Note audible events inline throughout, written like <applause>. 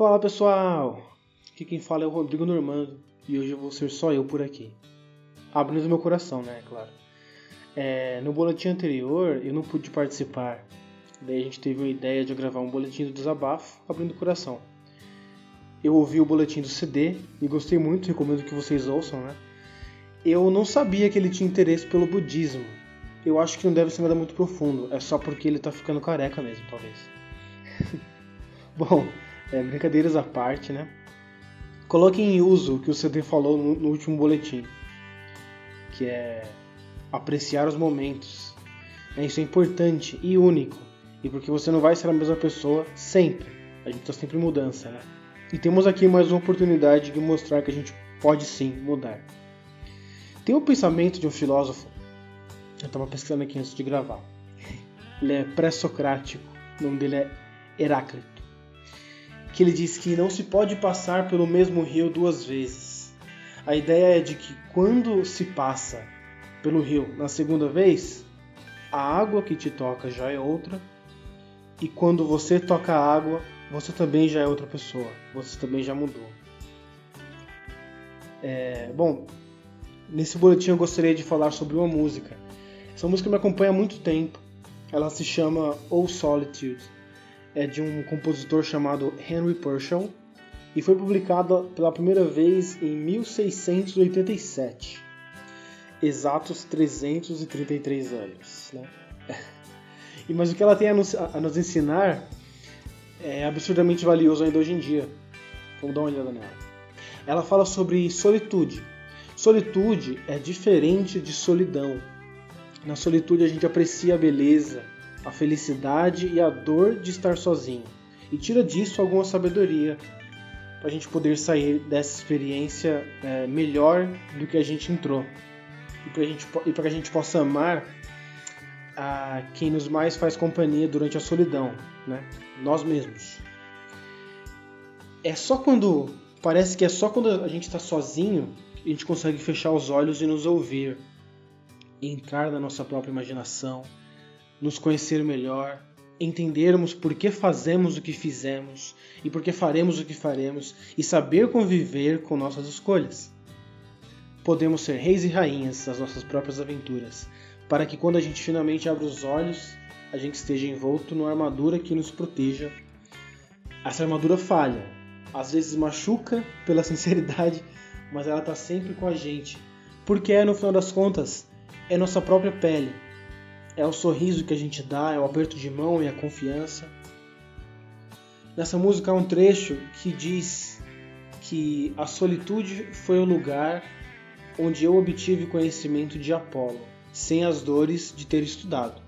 Fala pessoal, aqui quem fala é o Rodrigo Normando e hoje eu vou ser só eu por aqui. Abrindo meu coração, né, claro. É, no boletim anterior eu não pude participar, daí a gente teve uma ideia de gravar um boletim do desabafo abrindo o coração. Eu ouvi o boletim do CD e gostei muito, recomendo que vocês ouçam, né? Eu não sabia que ele tinha interesse pelo budismo. Eu acho que não deve ser nada muito profundo, é só porque ele tá ficando careca mesmo, talvez. <laughs> Bom, é, brincadeiras à parte, né? Coloque em uso o que o CD falou no, no último boletim, que é apreciar os momentos. É, isso é importante e único, e porque você não vai ser a mesma pessoa sempre. A gente está sempre em mudança, né? E temos aqui mais uma oportunidade de mostrar que a gente pode sim mudar. Tem um pensamento de um filósofo, eu estava pesquisando aqui antes de gravar. Ele é pré-socrático, o nome dele é Heráclito. Que ele diz que não se pode passar pelo mesmo rio duas vezes. A ideia é de que quando se passa pelo rio na segunda vez, a água que te toca já é outra, e quando você toca a água, você também já é outra pessoa, você também já mudou. É, bom, nesse boletim eu gostaria de falar sobre uma música. Essa música me acompanha há muito tempo. Ela se chama Oh Solitude. É de um compositor chamado Henry Purcell e foi publicada pela primeira vez em 1687. Exatos 333 anos. Né? <laughs> E, mas o que ela tem a nos, a nos ensinar é absurdamente valioso ainda hoje em dia. Vamos dar uma olhada nela. Ela fala sobre solitude. Solitude é diferente de solidão. Na solitude a gente aprecia a beleza, a felicidade e a dor de estar sozinho. E tira disso alguma sabedoria para a gente poder sair dessa experiência é, melhor do que a gente entrou. E para que a gente possa amar a quem nos mais faz companhia durante a solidão, né? Nós mesmos. É só quando parece que é só quando a gente está sozinho que a gente consegue fechar os olhos e nos ouvir, entrar na nossa própria imaginação, nos conhecer melhor, entendermos por que fazemos o que fizemos e por que faremos o que faremos e saber conviver com nossas escolhas. Podemos ser reis e rainhas das nossas próprias aventuras, para que quando a gente finalmente abre os olhos, a gente esteja envolto numa armadura que nos proteja. Essa armadura falha, às vezes machuca pela <laughs> sinceridade, mas ela está sempre com a gente, porque é no final das contas é nossa própria pele, é o sorriso que a gente dá, é o aperto de mão e a confiança. Nessa música há um trecho que diz que a solitude foi o lugar onde eu obtive conhecimento de Apolo sem as dores de ter estudado.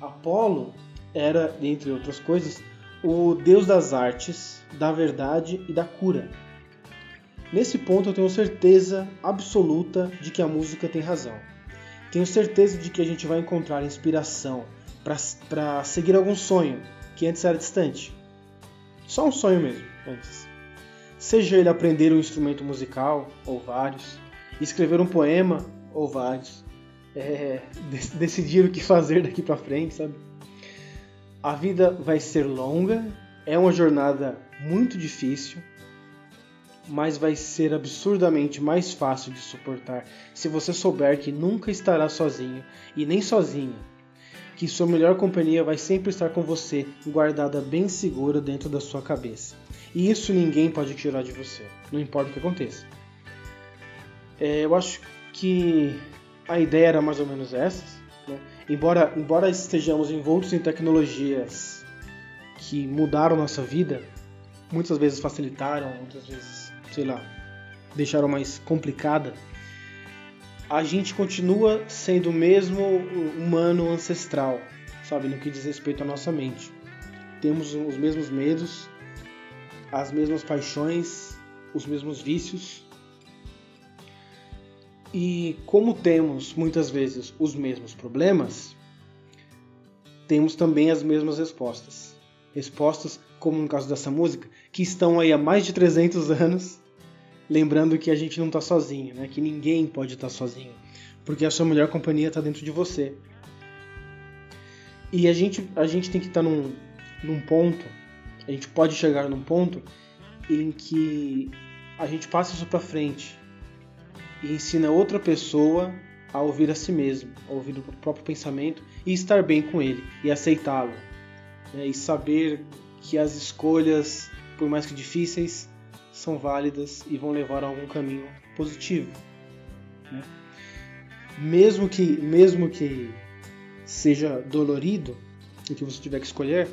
Apolo era, entre outras coisas, o deus das artes, da verdade e da cura. Nesse ponto eu tenho certeza absoluta de que a música tem razão. Tenho certeza de que a gente vai encontrar inspiração para seguir algum sonho que antes era distante. Só um sonho mesmo, antes. Seja ele aprender um instrumento musical, ou vários, escrever um poema ou vários, é, <laughs> decidir o que fazer daqui para frente, sabe? A vida vai ser longa, é uma jornada muito difícil, mas vai ser absurdamente mais fácil de suportar se você souber que nunca estará sozinho e nem sozinha. Que sua melhor companhia vai sempre estar com você, guardada bem segura dentro da sua cabeça. E isso ninguém pode tirar de você, não importa o que aconteça. É, eu acho que a ideia era mais ou menos essa. Né? Embora, embora estejamos envoltos em tecnologias que mudaram nossa vida, muitas vezes facilitaram, muitas vezes, sei lá, deixaram mais complicada, a gente continua sendo o mesmo humano ancestral, sabe, no que diz respeito à nossa mente. Temos os mesmos medos, as mesmas paixões, os mesmos vícios, e como temos muitas vezes os mesmos problemas, temos também as mesmas respostas. Respostas, como no caso dessa música, que estão aí há mais de 300 anos, lembrando que a gente não está sozinho, né? que ninguém pode estar tá sozinho, porque a sua melhor companhia está dentro de você. E a gente, a gente tem que estar tá num, num ponto A gente pode chegar num ponto em que a gente passa isso para frente e ensina outra pessoa a ouvir a si mesmo, a ouvir o próprio pensamento e estar bem com ele e aceitá-lo. Né? E saber que as escolhas, por mais que difíceis, são válidas e vão levar a algum caminho positivo. Né? Mesmo que mesmo que seja dolorido o que você tiver que escolher,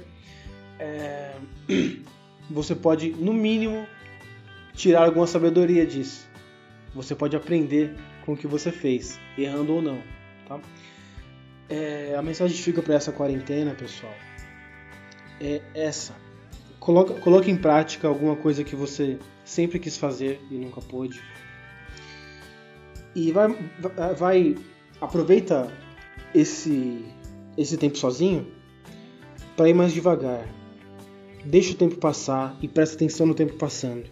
é... <clears throat> você pode no mínimo tirar alguma sabedoria disso. Você pode aprender com o que você fez, errando ou não. Tá? É, a mensagem que fica para essa quarentena, pessoal, é essa. Coloca, coloque em prática alguma coisa que você sempre quis fazer e nunca pôde. E vai, vai aproveita esse esse tempo sozinho para ir mais devagar. Deixa o tempo passar e presta atenção no tempo passando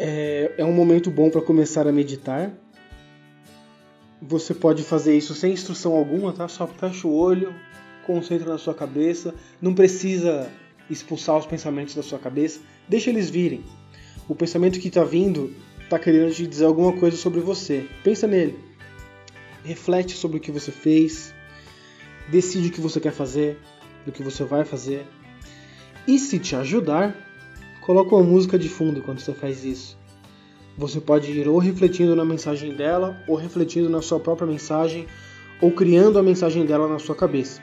é, é um momento bom para começar a meditar. Você pode fazer isso sem instrução alguma, tá? Só fecha o olho, concentra na sua cabeça. Não precisa expulsar os pensamentos da sua cabeça. Deixa eles virem. O pensamento que está vindo está querendo te dizer alguma coisa sobre você. Pensa nele. Reflete sobre o que você fez. Decide o que você quer fazer, o que você vai fazer. E se te ajudar, Coloca uma música de fundo quando você faz isso. Você pode ir ou refletindo na mensagem dela, ou refletindo na sua própria mensagem, ou criando a mensagem dela na sua cabeça.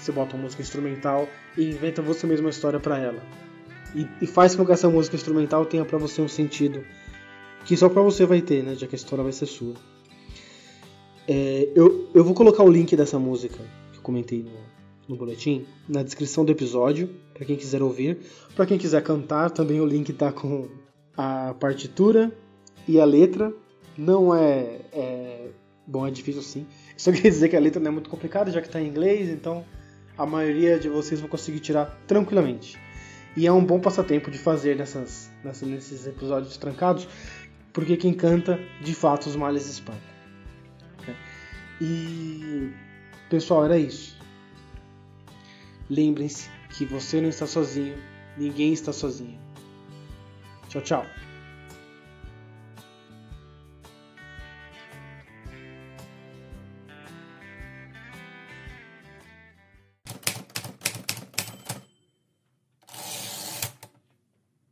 Você bota uma música instrumental e inventa você mesma a história para ela. E, e, faz com que essa música instrumental tenha para você um sentido que só para você vai ter, né? Já que a história vai ser sua. É, eu, eu vou colocar o link dessa música que eu comentei no, no boletim, na descrição do episódio, para quem quiser ouvir. Para quem quiser cantar, também o link está com a partitura e a letra. Não é, é, Bom, é difícil sim. Só quer dizer que a letra não é muito complicada, já que está em inglês, então a maioria de vocês vão conseguir tirar tranquilamente. E é um bom passatempo de fazer nessas, nessas, nesses episódios trancados, porque quem canta, de fato, os males espanta. E pessoal, era isso. Lembrem-se que você não está sozinho, ninguém está sozinho. Tchau, tchau.